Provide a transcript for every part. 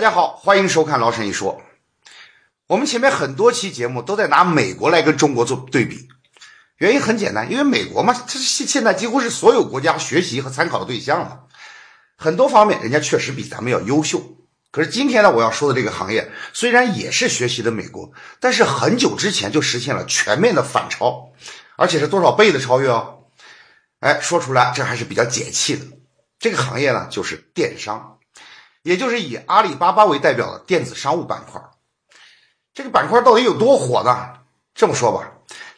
大家好，欢迎收看老沈一说。我们前面很多期节目都在拿美国来跟中国做对比，原因很简单，因为美国嘛，这是现现在几乎是所有国家学习和参考的对象了。很多方面，人家确实比咱们要优秀。可是今天呢，我要说的这个行业虽然也是学习的美国，但是很久之前就实现了全面的反超，而且是多少倍的超越哦？哎，说出来这还是比较解气的。这个行业呢，就是电商。也就是以阿里巴巴为代表的电子商务板块，这个板块到底有多火呢？这么说吧，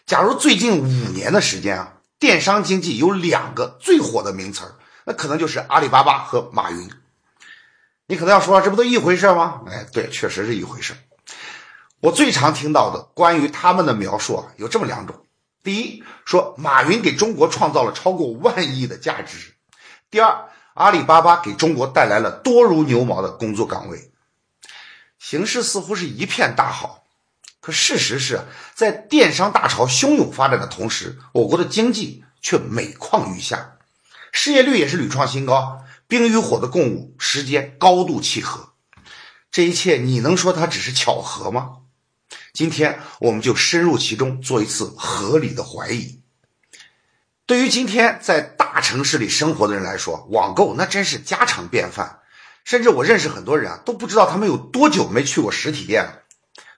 假如最近五年的时间啊，电商经济有两个最火的名词，那可能就是阿里巴巴和马云。你可能要说，这不都一回事吗？哎，对，确实是一回事。我最常听到的关于他们的描述啊，有这么两种：第一，说马云给中国创造了超过万亿的价值；第二。阿里巴巴给中国带来了多如牛毛的工作岗位，形势似乎是一片大好。可事实是在电商大潮汹涌发展的同时，我国的经济却每况愈下，失业率也是屡创新高，冰与火的共舞，时间高度契合。这一切，你能说它只是巧合吗？今天，我们就深入其中，做一次合理的怀疑。对于今天在大城市里生活的人来说，网购那真是家常便饭。甚至我认识很多人啊，都不知道他们有多久没去过实体店了。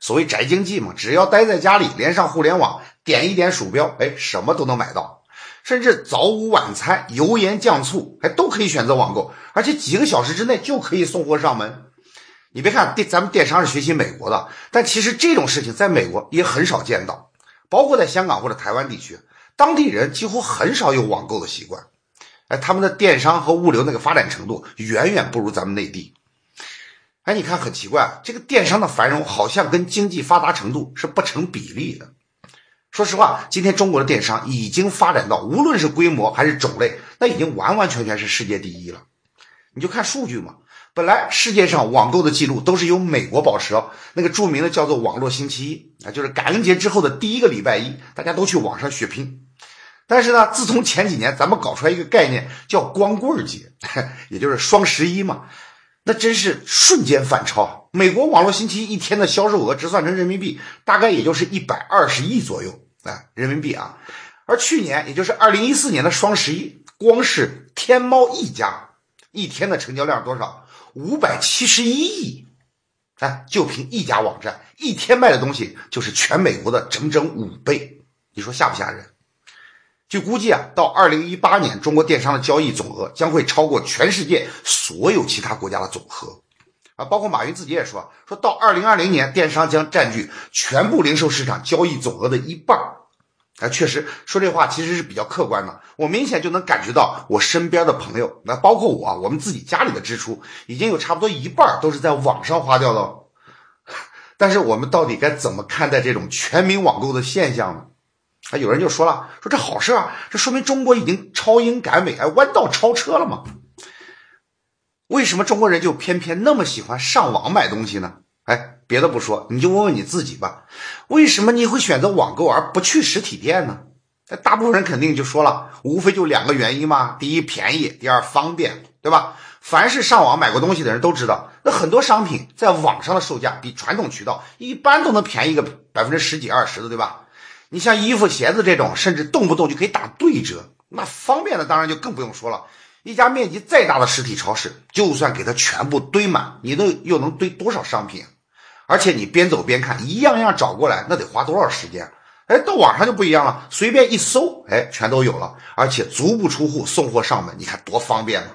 所谓宅经济嘛，只要待在家里，连上互联网，点一点鼠标，哎，什么都能买到。甚至早午晚餐、油盐酱醋，哎，都可以选择网购，而且几个小时之内就可以送货上门。你别看电咱们电商是学习美国的，但其实这种事情在美国也很少见到，包括在香港或者台湾地区。当地人几乎很少有网购的习惯，哎，他们的电商和物流那个发展程度远远不如咱们内地。哎，你看很奇怪，这个电商的繁荣好像跟经济发达程度是不成比例的。说实话，今天中国的电商已经发展到无论是规模还是种类，那已经完完全全是世界第一了。你就看数据嘛，本来世界上网购的记录都是由美国保持，那个著名的叫做“网络星期一”啊，就是感恩节之后的第一个礼拜一，大家都去网上血拼。但是呢，自从前几年咱们搞出来一个概念叫光棍节，也就是双十一嘛，那真是瞬间反超。美国网络星期一天的销售额折算成人民币，大概也就是一百二十亿左右啊，人民币啊。而去年，也就是二零一四年的双十一，光是天猫一家一天的成交量多少？五百七十一亿。哎，就凭一家网站一天卖的东西，就是全美国的整整五倍。你说吓不吓人？据估计啊，到二零一八年，中国电商的交易总额将会超过全世界所有其他国家的总和，啊，包括马云自己也说，说到二零二零年，电商将占据全部零售市场交易总额的一半。啊，确实说这话其实是比较客观的，我明显就能感觉到我身边的朋友，那包括我，我们自己家里的支出已经有差不多一半都是在网上花掉的。但是我们到底该怎么看待这种全民网购的现象呢？啊，有人就说了，说这好事啊，这说明中国已经超英赶美，哎，弯道超车了嘛？为什么中国人就偏偏那么喜欢上网买东西呢？哎，别的不说，你就问问你自己吧，为什么你会选择网购而不去实体店呢？那大部分人肯定就说了，无非就两个原因嘛，第一便宜，第二方便，对吧？凡是上网买过东西的人都知道，那很多商品在网上的售价比传统渠道一般都能便宜个百分之十几二十的，对吧？你像衣服、鞋子这种，甚至动不动就可以打对折，那方便的当然就更不用说了。一家面积再大的实体超市，就算给它全部堆满，你都又能堆多少商品？而且你边走边看，一样样找过来，那得花多少时间？哎，到网上就不一样了，随便一搜，哎，全都有了，而且足不出户送货上门，你看多方便呢。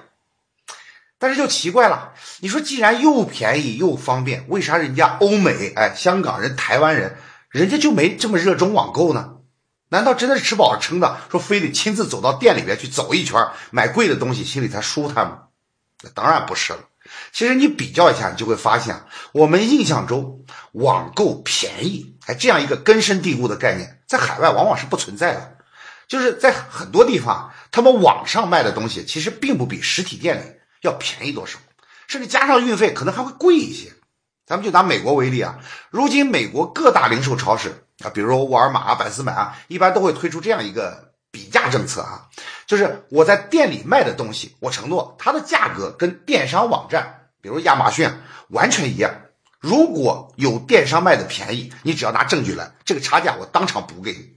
但是就奇怪了，你说既然又便宜又方便，为啥人家欧美、哎香港人、台湾人？人家就没这么热衷网购呢？难道真的是吃饱了撑的？说非得亲自走到店里边去走一圈，买贵的东西，心里才舒坦吗？那当然不是了。其实你比较一下，你就会发现，我们印象中网购便宜，哎，这样一个根深蒂固的概念，在海外往往是不存在的。就是在很多地方，他们网上卖的东西，其实并不比实体店里要便宜多少，甚至加上运费，可能还会贵一些。咱们就拿美国为例啊，如今美国各大零售超市啊，比如沃尔玛啊、百思买啊，一般都会推出这样一个比价政策啊，就是我在店里卖的东西，我承诺它的价格跟电商网站比如亚马逊，完全一样。如果有电商卖的便宜，你只要拿证据来，这个差价我当场补给你。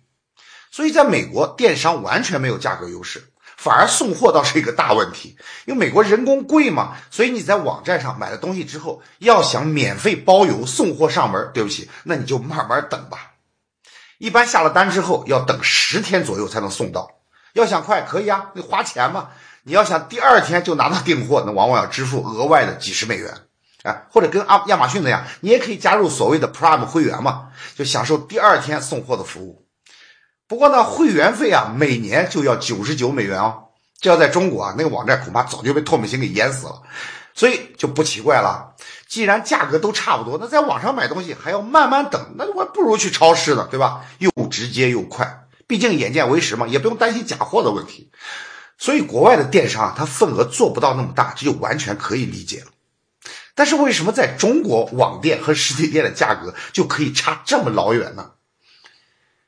所以，在美国，电商完全没有价格优势，反而送货倒是一个大问题。因为美国人工贵嘛，所以你在网站上买了东西之后，要想免费包邮送货上门，对不起，那你就慢慢等吧。一般下了单之后要等十天左右才能送到。要想快可以啊，你花钱嘛。你要想第二天就拿到订货，那往往要支付额外的几十美元。啊，或者跟阿亚马逊那样，你也可以加入所谓的 Prime 会员嘛，就享受第二天送货的服务。不过呢，会员费啊，每年就要九十九美元哦。这要在中国啊，那个网站恐怕早就被唾沫星给淹死了。所以就不奇怪了。既然价格都差不多，那在网上买东西还要慢慢等，那我还不如去超市呢，对吧？又直接又快，毕竟眼见为实嘛，也不用担心假货的问题。所以国外的电商它份额做不到那么大，这就完全可以理解了。但是为什么在中国网店和实体店的价格就可以差这么老远呢？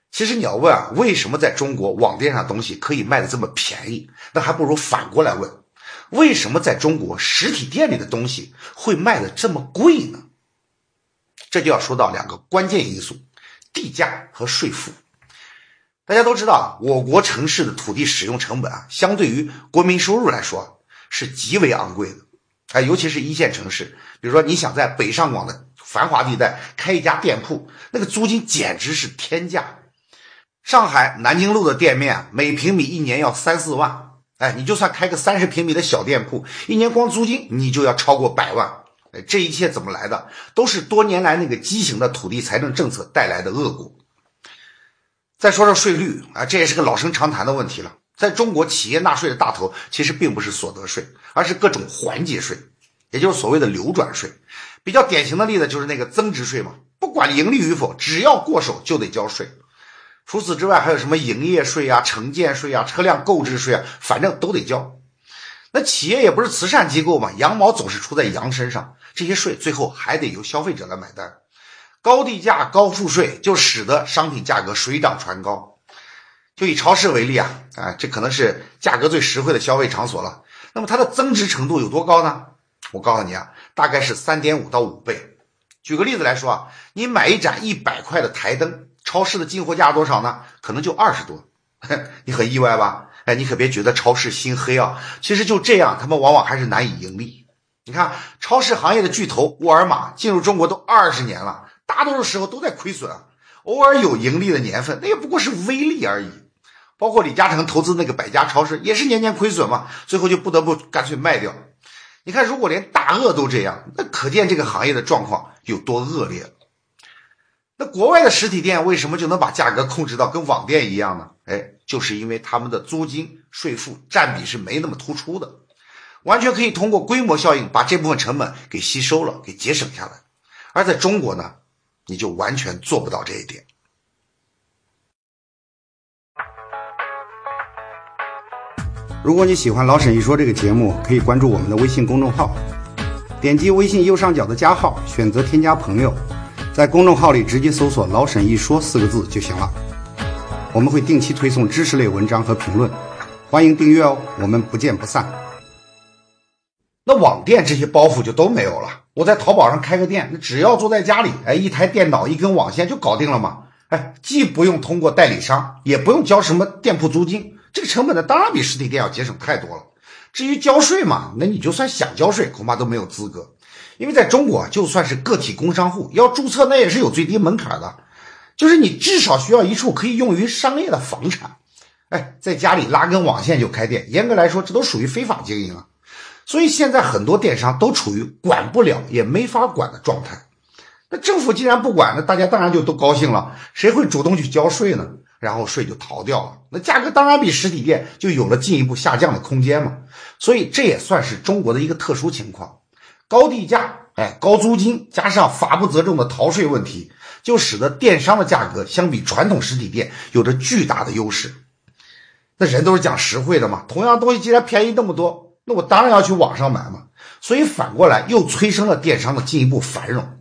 其实你要问啊，为什么在中国网店上东西可以卖的这么便宜？那还不如反过来问，为什么在中国实体店里的东西会卖的这么贵呢？这就要说到两个关键因素：地价和税负。大家都知道啊，我国城市的土地使用成本啊，相对于国民收入来说是极为昂贵的。哎，尤其是一线城市，比如说你想在北上广的繁华地带开一家店铺，那个租金简直是天价。上海南京路的店面每平米一年要三四万，哎，你就算开个三十平米的小店铺，一年光租金你就要超过百万。哎，这一切怎么来的？都是多年来那个畸形的土地财政政策带来的恶果。再说说税率啊，这也是个老生常谈的问题了。在中国，企业纳税的大头其实并不是所得税，而是各种环节税，也就是所谓的流转税。比较典型的例子就是那个增值税嘛，不管盈利与否，只要过手就得交税。除此之外，还有什么营业税啊、城建税啊、车辆购置税啊，反正都得交。那企业也不是慈善机构嘛，羊毛总是出在羊身上，这些税最后还得由消费者来买单。高地价、高赋税就使得商品价格水涨船高。就以超市为例啊，啊，这可能是价格最实惠的消费场所了。那么它的增值程度有多高呢？我告诉你啊，大概是三点五到五倍。举个例子来说啊，你买一盏一百块的台灯，超市的进货价多少呢？可能就二十多。你很意外吧？哎，你可别觉得超市心黑啊，其实就这样，他们往往还是难以盈利。你看，超市行业的巨头沃尔玛进入中国都二十年了，大多数时候都在亏损啊，偶尔有盈利的年份，那也不过是微利而已。包括李嘉诚投资那个百家超市，也是年年亏损嘛，最后就不得不干脆卖掉。你看，如果连大鳄都这样，那可见这个行业的状况有多恶劣。那国外的实体店为什么就能把价格控制到跟网店一样呢？哎，就是因为他们的租金税负占比是没那么突出的，完全可以通过规模效应把这部分成本给吸收了，给节省下来。而在中国呢，你就完全做不到这一点。如果你喜欢老沈一说这个节目，可以关注我们的微信公众号，点击微信右上角的加号，选择添加朋友，在公众号里直接搜索“老沈一说”四个字就行了。我们会定期推送知识类文章和评论，欢迎订阅哦，我们不见不散。那网店这些包袱就都没有了，我在淘宝上开个店，那只要坐在家里，哎，一台电脑一根网线就搞定了嘛，哎，既不用通过代理商，也不用交什么店铺租金。这个成本呢，当然比实体店要节省太多了。至于交税嘛，那你就算想交税，恐怕都没有资格，因为在中国，就算是个体工商户要注册，那也是有最低门槛的，就是你至少需要一处可以用于商业的房产。哎，在家里拉根网线就开店，严格来说，这都属于非法经营啊。所以现在很多电商都处于管不了也没法管的状态。那政府既然不管，那大家当然就都高兴了，谁会主动去交税呢？然后税就逃掉了，那价格当然比实体店就有了进一步下降的空间嘛。所以这也算是中国的一个特殊情况，高地价，哎，高租金加上法不责众的逃税问题，就使得电商的价格相比传统实体店有着巨大的优势。那人都是讲实惠的嘛，同样东西既然便宜那么多，那我当然要去网上买嘛。所以反过来又催生了电商的进一步繁荣。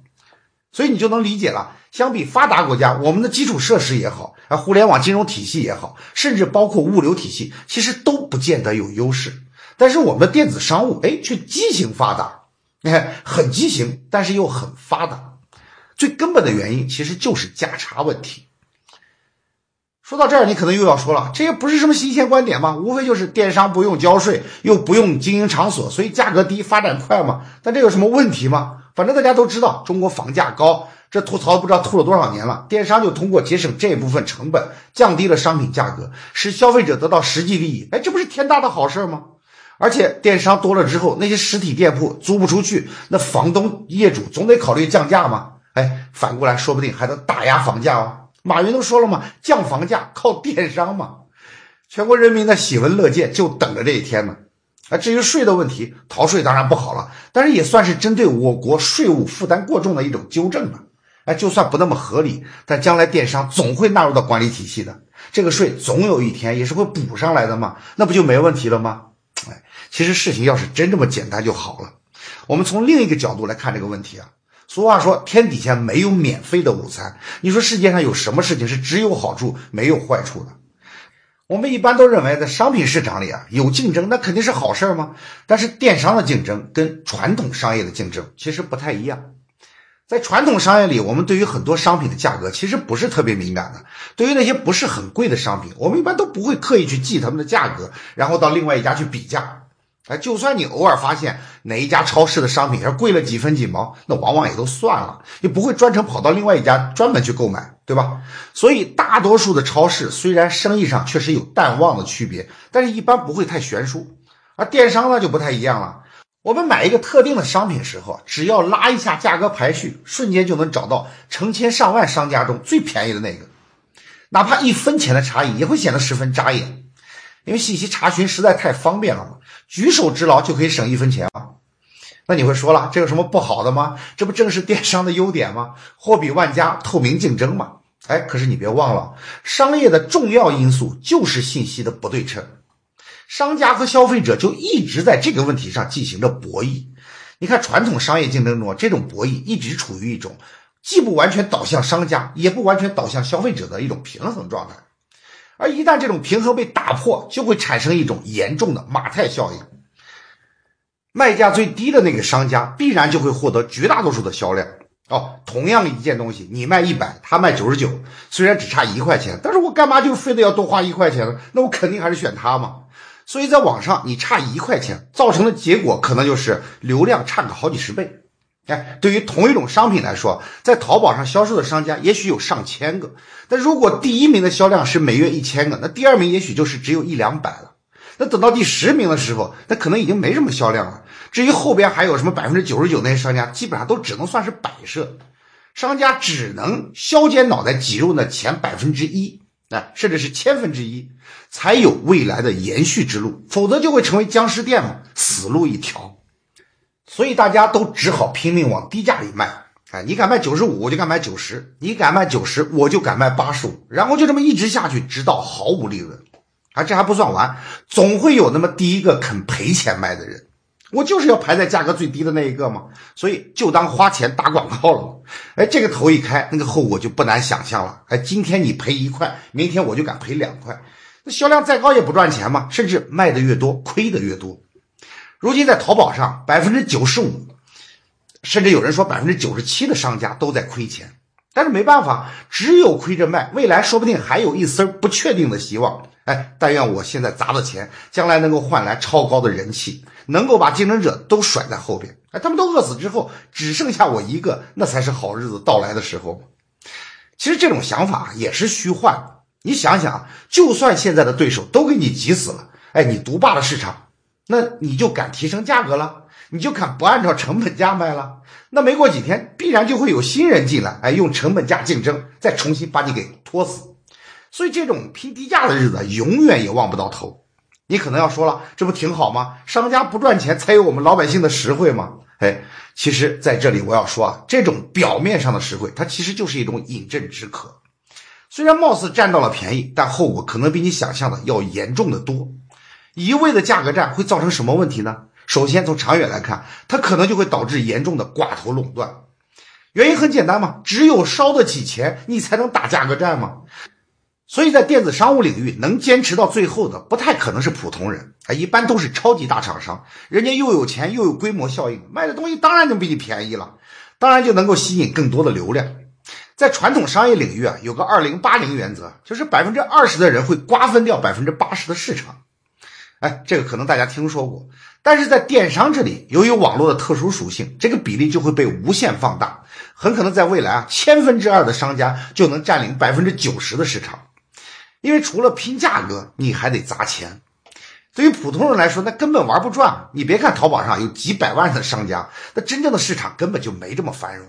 所以你就能理解了。相比发达国家，我们的基础设施也好，啊，互联网金融体系也好，甚至包括物流体系，其实都不见得有优势。但是我们的电子商务，哎，却畸形发达。你看很畸形，但是又很发达。最根本的原因其实就是价差问题。说到这儿，你可能又要说了，这也不是什么新鲜观点嘛，无非就是电商不用交税，又不用经营场所，所以价格低，发展快嘛。但这有什么问题吗？反正大家都知道，中国房价高，这吐槽不知道吐了多少年了。电商就通过节省这部分成本，降低了商品价格，使消费者得到实际利益。哎，这不是天大的好事儿吗？而且电商多了之后，那些实体店铺租不出去，那房东业主总得考虑降价嘛。哎，反过来说不定还能打压房价哦。马云都说了嘛，降房价靠电商嘛，全国人民的喜闻乐见，就等着这一天呢。啊，至于税的问题，逃税当然不好了，但是也算是针对我国税务负担过重的一种纠正了。哎，就算不那么合理，但将来电商总会纳入到管理体系的，这个税总有一天也是会补上来的嘛，那不就没问题了吗？哎，其实事情要是真这么简单就好了。我们从另一个角度来看这个问题啊。俗话说，天底下没有免费的午餐。你说世界上有什么事情是只有好处没有坏处的？我们一般都认为，在商品市场里啊，有竞争那肯定是好事吗？但是电商的竞争跟传统商业的竞争其实不太一样。在传统商业里，我们对于很多商品的价格其实不是特别敏感的。对于那些不是很贵的商品，我们一般都不会刻意去记他们的价格，然后到另外一家去比价。哎，就算你偶尔发现哪一家超市的商品要贵了几分几毛，那往往也都算了，你不会专程跑到另外一家专门去购买，对吧？所以大多数的超市虽然生意上确实有淡旺的区别，但是一般不会太悬殊。而电商呢就不太一样了，我们买一个特定的商品时候，只要拉一下价格排序，瞬间就能找到成千上万商家中最便宜的那个，哪怕一分钱的差异也会显得十分扎眼。因为信息查询实在太方便了嘛，举手之劳就可以省一分钱嘛。那你会说了，这有什么不好的吗？这不正是电商的优点吗？货比万家，透明竞争嘛。哎，可是你别忘了，商业的重要因素就是信息的不对称，商家和消费者就一直在这个问题上进行着博弈。你看，传统商业竞争中，这种博弈一直处于一种既不完全导向商家，也不完全导向消费者的一种平衡状态。而一旦这种平衡被打破，就会产生一种严重的马太效应。卖价最低的那个商家必然就会获得绝大多数的销量。哦，同样一件东西，你卖一百，他卖九十九，虽然只差一块钱，但是我干嘛就非得要多花一块钱呢？那我肯定还是选他嘛。所以在网上，你差一块钱造成的结果，可能就是流量差个好几十倍。哎，对于同一种商品来说，在淘宝上销售的商家也许有上千个，但如果第一名的销量是每月一千个，那第二名也许就是只有一两百了。那等到第十名的时候，那可能已经没什么销量了。至于后边还有什么百分之九十九那些商家，基本上都只能算是摆设，商家只能削尖脑袋挤入那前百分之一，啊，甚至是千分之一，才有未来的延续之路，否则就会成为僵尸店嘛，死路一条。所以大家都只好拼命往低价里卖，哎，你敢卖九十五，我就敢卖九十；你敢卖九十，我就敢卖八十五。然后就这么一直下去，直到毫无利润。啊，这还不算完，总会有那么第一个肯赔钱卖的人。我就是要排在价格最低的那一个嘛，所以就当花钱打广告了嘛。哎，这个头一开，那个后果就不难想象了。哎，今天你赔一块，明天我就敢赔两块。那销量再高也不赚钱嘛，甚至卖的越多，亏的越多。如今在淘宝上，百分之九十五，甚至有人说百分之九十七的商家都在亏钱，但是没办法，只有亏着卖，未来说不定还有一丝不确定的希望。哎，但愿我现在砸的钱，将来能够换来超高的人气，能够把竞争者都甩在后边。哎，他们都饿死之后，只剩下我一个，那才是好日子到来的时候。其实这种想法也是虚幻。你想想，就算现在的对手都给你挤死了，哎，你独霸了市场。那你就敢提升价格了，你就敢不按照成本价卖了？那没过几天，必然就会有新人进来，哎，用成本价竞争，再重新把你给拖死。所以这种拼低价的日子永远也望不到头。你可能要说了，这不挺好吗？商家不赚钱，才有我们老百姓的实惠吗？哎，其实在这里我要说啊，这种表面上的实惠，它其实就是一种饮鸩止渴。虽然貌似占到了便宜，但后果可能比你想象的要严重的多。一味的价格战会造成什么问题呢？首先，从长远来看，它可能就会导致严重的寡头垄断。原因很简单嘛，只有烧得起钱，你才能打价格战嘛。所以在电子商务领域，能坚持到最后的不太可能是普通人啊，一般都是超级大厂商，人家又有钱又有规模效应，卖的东西当然就比你便宜了，当然就能够吸引更多的流量。在传统商业领域啊，有个二零八零原则，就是百分之二十的人会瓜分掉百分之八十的市场。哎，这个可能大家听说过，但是在电商这里，由于网络的特殊属性，这个比例就会被无限放大，很可能在未来啊，千分之二的商家就能占领百分之九十的市场。因为除了拼价格，你还得砸钱。对于普通人来说，那根本玩不转。你别看淘宝上有几百万的商家，那真正的市场根本就没这么繁荣。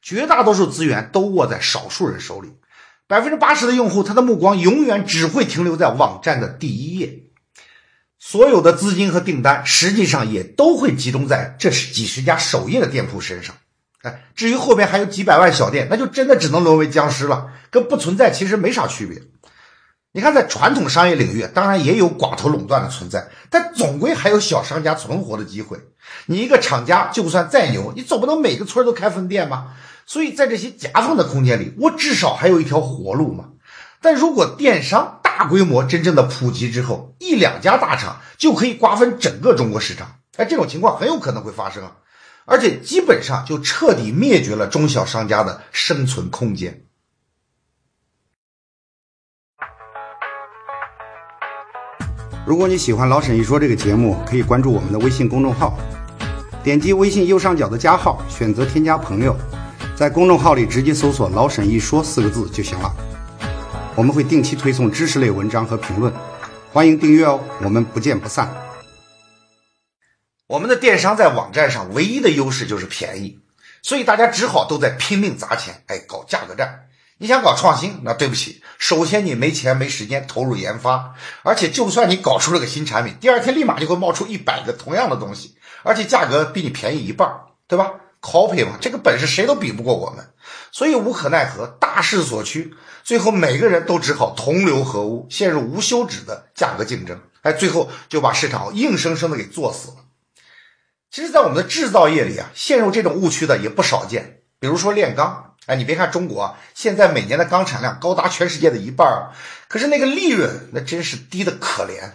绝大多数资源都握在少数人手里，百分之八十的用户，他的目光永远只会停留在网站的第一页。所有的资金和订单，实际上也都会集中在这是几十家首页的店铺身上。哎，至于后边还有几百万小店，那就真的只能沦为僵尸了，跟不存在其实没啥区别。你看，在传统商业领域，当然也有寡头垄断的存在，但总归还有小商家存活的机会。你一个厂家就算再牛，你总不能每个村都开分店吧？所以在这些夹缝的空间里，我至少还有一条活路嘛。但如果电商大规模真正的普及之后，一两家大厂就可以瓜分整个中国市场，哎，这种情况很有可能会发生，而且基本上就彻底灭绝了中小商家的生存空间。如果你喜欢老沈一说这个节目，可以关注我们的微信公众号，点击微信右上角的加号，选择添加朋友，在公众号里直接搜索“老沈一说”四个字就行了。我们会定期推送知识类文章和评论，欢迎订阅哦。我们不见不散。我们的电商在网站上唯一的优势就是便宜，所以大家只好都在拼命砸钱，哎，搞价格战。你想搞创新，那对不起，首先你没钱没时间投入研发，而且就算你搞出了个新产品，第二天立马就会冒出一百个同样的东西，而且价格比你便宜一半，对吧？copy 嘛，这个本事谁都比不过我们，所以无可奈何，大势所趋，最后每个人都只好同流合污，陷入无休止的价格竞争，哎，最后就把市场硬生生的给做死了。其实，在我们的制造业里啊，陷入这种误区的也不少见，比如说炼钢。哎，你别看中国啊现在每年的钢产量高达全世界的一半，可是那个利润那真是低的可怜。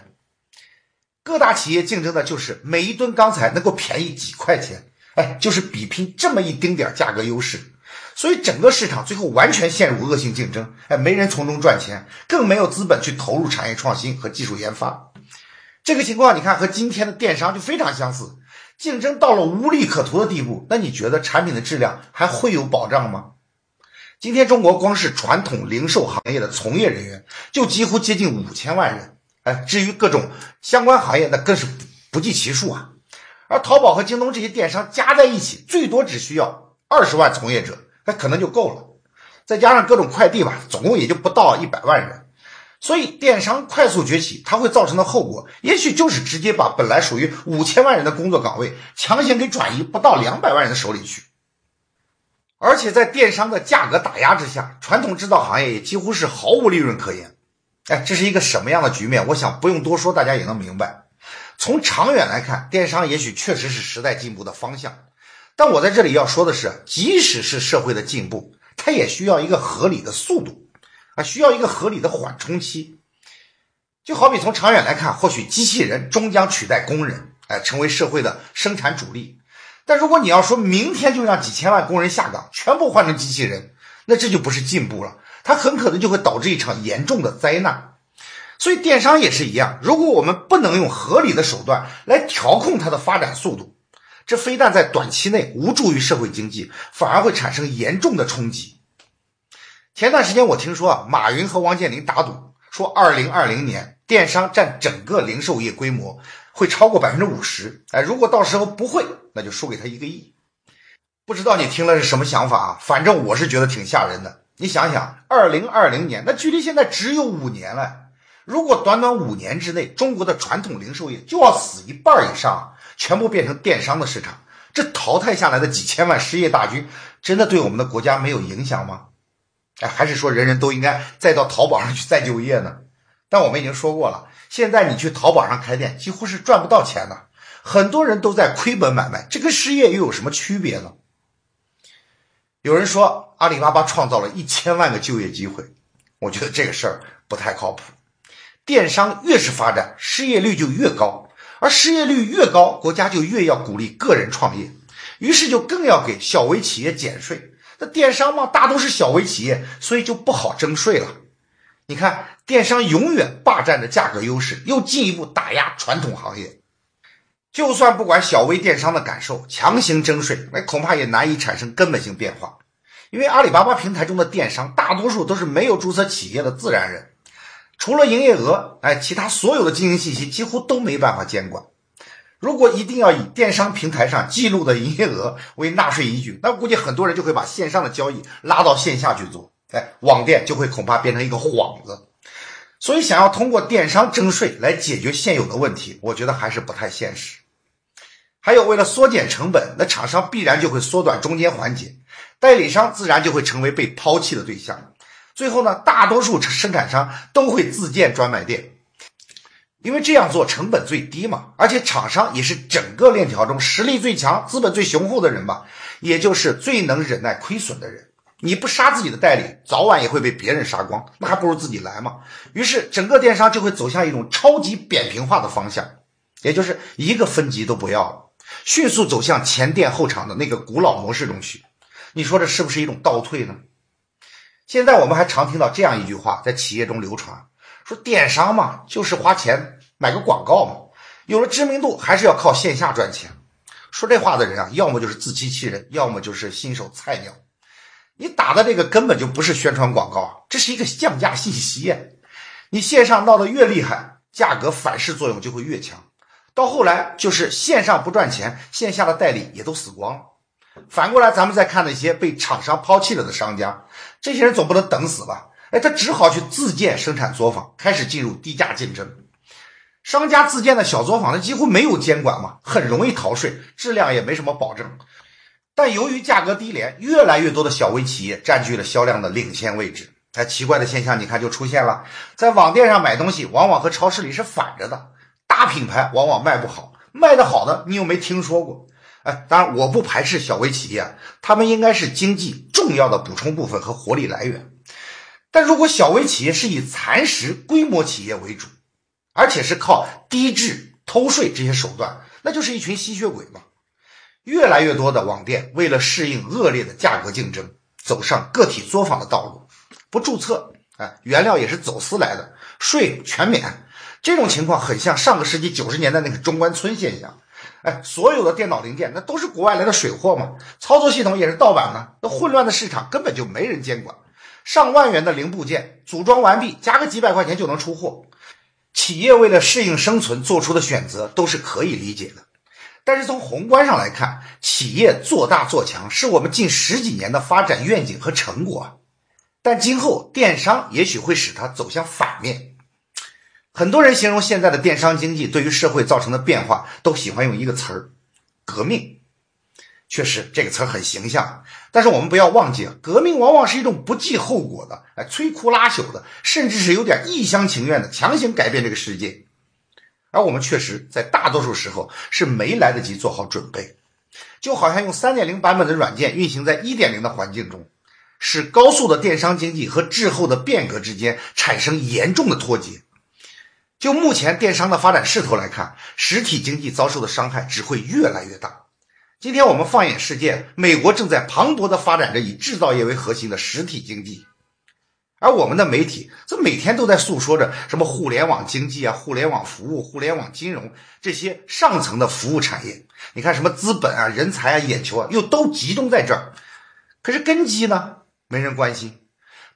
各大企业竞争的就是每一吨钢材能够便宜几块钱，哎，就是比拼这么一丁点价格优势。所以整个市场最后完全陷入恶性竞争，哎，没人从中赚钱，更没有资本去投入产业创新和技术研发。这个情况你看和今天的电商就非常相似，竞争到了无利可图的地步，那你觉得产品的质量还会有保障吗？今天中国光是传统零售行业的从业人员就几乎接近五千万人，哎，至于各种相关行业，那更是不计其数啊。而淘宝和京东这些电商加在一起，最多只需要二十万从业者，那可能就够了。再加上各种快递吧，总共也就不到一百万人。所以电商快速崛起，它会造成的后果，也许就是直接把本来属于五千万人的工作岗位强行给转移不到两百万人的手里去。而且在电商的价格打压之下，传统制造行业也几乎是毫无利润可言。哎，这是一个什么样的局面？我想不用多说，大家也能明白。从长远来看，电商也许确实是时代进步的方向。但我在这里要说的是，即使是社会的进步，它也需要一个合理的速度啊，需要一个合理的缓冲期。就好比从长远来看，或许机器人终将取代工人，哎，成为社会的生产主力。但如果你要说明天就让几千万工人下岗，全部换成机器人，那这就不是进步了，它很可能就会导致一场严重的灾难。所以电商也是一样，如果我们不能用合理的手段来调控它的发展速度，这非但在短期内无助于社会经济，反而会产生严重的冲击。前段时间我听说啊，马云和王健林打赌说，二零二零年电商占整个零售业规模。会超过百分之五十，哎，如果到时候不会，那就输给他一个亿。不知道你听了是什么想法啊？反正我是觉得挺吓人的。你想想，二零二零年，那距离现在只有五年了。如果短短五年之内，中国的传统零售业就要死一半以上，全部变成电商的市场，这淘汰下来的几千万失业大军，真的对我们的国家没有影响吗？哎，还是说人人都应该再到淘宝上去再就业呢？但我们已经说过了。现在你去淘宝上开店，几乎是赚不到钱的，很多人都在亏本买卖，这跟失业又有什么区别呢？有人说阿里巴巴创造了一千万个就业机会，我觉得这个事儿不太靠谱。电商越是发展，失业率就越高，而失业率越高，国家就越要鼓励个人创业，于是就更要给小微企业减税。那电商嘛，大都是小微企业，所以就不好征税了。你看，电商永远霸占着价格优势，又进一步打压传统行业。就算不管小微电商的感受，强行征税，那恐怕也难以产生根本性变化。因为阿里巴巴平台中的电商，大多数都是没有注册企业的自然人，除了营业额，哎，其他所有的经营信息几乎都没办法监管。如果一定要以电商平台上记录的营业额为纳税依据，那估计很多人就会把线上的交易拉到线下去做，哎，网店就会恐怕变成一个幌子。所以，想要通过电商征税来解决现有的问题，我觉得还是不太现实。还有，为了缩减成本，那厂商必然就会缩短中间环节，代理商自然就会成为被抛弃的对象。最后呢，大多数生产商都会自建专卖店，因为这样做成本最低嘛，而且厂商也是整个链条中实力最强、资本最雄厚的人嘛，也就是最能忍耐亏损的人。你不杀自己的代理，早晚也会被别人杀光，那还不如自己来嘛。于是，整个电商就会走向一种超级扁平化的方向，也就是一个分级都不要了。迅速走向前店后厂的那个古老模式中去，你说这是不是一种倒退呢？现在我们还常听到这样一句话在企业中流传，说电商嘛就是花钱买个广告嘛，有了知名度还是要靠线下赚钱。说这话的人啊，要么就是自欺欺人，要么就是新手菜鸟。你打的这个根本就不是宣传广告，这是一个降价信息。你线上闹得越厉害，价格反噬作用就会越强。到后来就是线上不赚钱，线下的代理也都死光了。反过来，咱们再看那些被厂商抛弃了的商家，这些人总不能等死吧？哎，他只好去自建生产作坊，开始进入低价竞争。商家自建的小作坊，那几乎没有监管嘛，很容易逃税，质量也没什么保证。但由于价格低廉，越来越多的小微企业占据了销量的领先位置。哎，奇怪的现象，你看就出现了，在网店上买东西，往往和超市里是反着的。大品牌往往卖不好，卖得好的你又没听说过。哎，当然我不排斥小微企业，他们应该是经济重要的补充部分和活力来源。但如果小微企业是以蚕食规模企业为主，而且是靠低质、偷税这些手段，那就是一群吸血鬼嘛。越来越多的网店为了适应恶劣的价格竞争，走上个体作坊的道路，不注册，哎，原料也是走私来的，税全免。这种情况很像上个世纪九十年代那个中关村现象，哎，所有的电脑零件那都是国外来的水货嘛，操作系统也是盗版的，那混乱的市场根本就没人监管，上万元的零部件组装完毕，加个几百块钱就能出货，企业为了适应生存做出的选择都是可以理解的，但是从宏观上来看，企业做大做强是我们近十几年的发展愿景和成果，但今后电商也许会使它走向反面。很多人形容现在的电商经济对于社会造成的变化，都喜欢用一个词儿“革命”。确实，这个词儿很形象。但是我们不要忘记，革命往往是一种不计后果的、哎摧枯拉朽的，甚至是有点一厢情愿的强行改变这个世界。而我们确实在大多数时候是没来得及做好准备，就好像用三点零版本的软件运行在一点零的环境中，使高速的电商经济和滞后的变革之间产生严重的脱节。就目前电商的发展势头来看，实体经济遭受的伤害只会越来越大。今天我们放眼世界，美国正在磅礴地发展着以制造业为核心的实体经济，而我们的媒体则每天都在诉说着什么互联网经济啊、互联网服务、互联网金融这些上层的服务产业。你看，什么资本啊、人才啊、眼球啊，又都集中在这儿。可是根基呢，没人关心。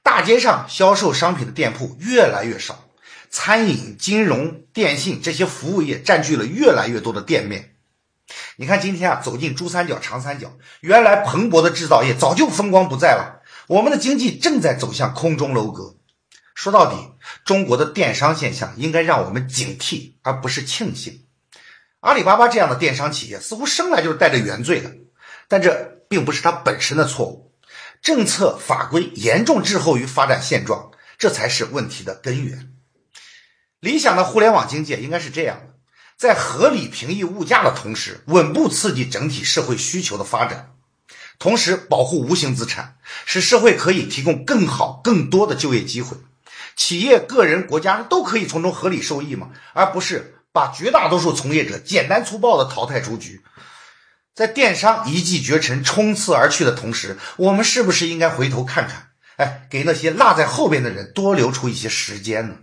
大街上销售商品的店铺越来越少。餐饮、金融、电信这些服务业占据了越来越多的店面。你看，今天啊，走进珠三角、长三角，原来蓬勃的制造业早就风光不再了。我们的经济正在走向空中楼阁。说到底，中国的电商现象应该让我们警惕，而不是庆幸。阿里巴巴这样的电商企业似乎生来就是带着原罪的，但这并不是它本身的错误。政策法规严重滞后于发展现状，这才是问题的根源。理想的互联网经济应该是这样的：在合理平抑物价的同时，稳步刺激整体社会需求的发展，同时保护无形资产，使社会可以提供更好、更多的就业机会。企业、个人、国家都可以从中合理受益嘛，而不是把绝大多数从业者简单粗暴的淘汰出局。在电商一骑绝尘、冲刺而去的同时，我们是不是应该回头看看，哎，给那些落在后边的人多留出一些时间呢？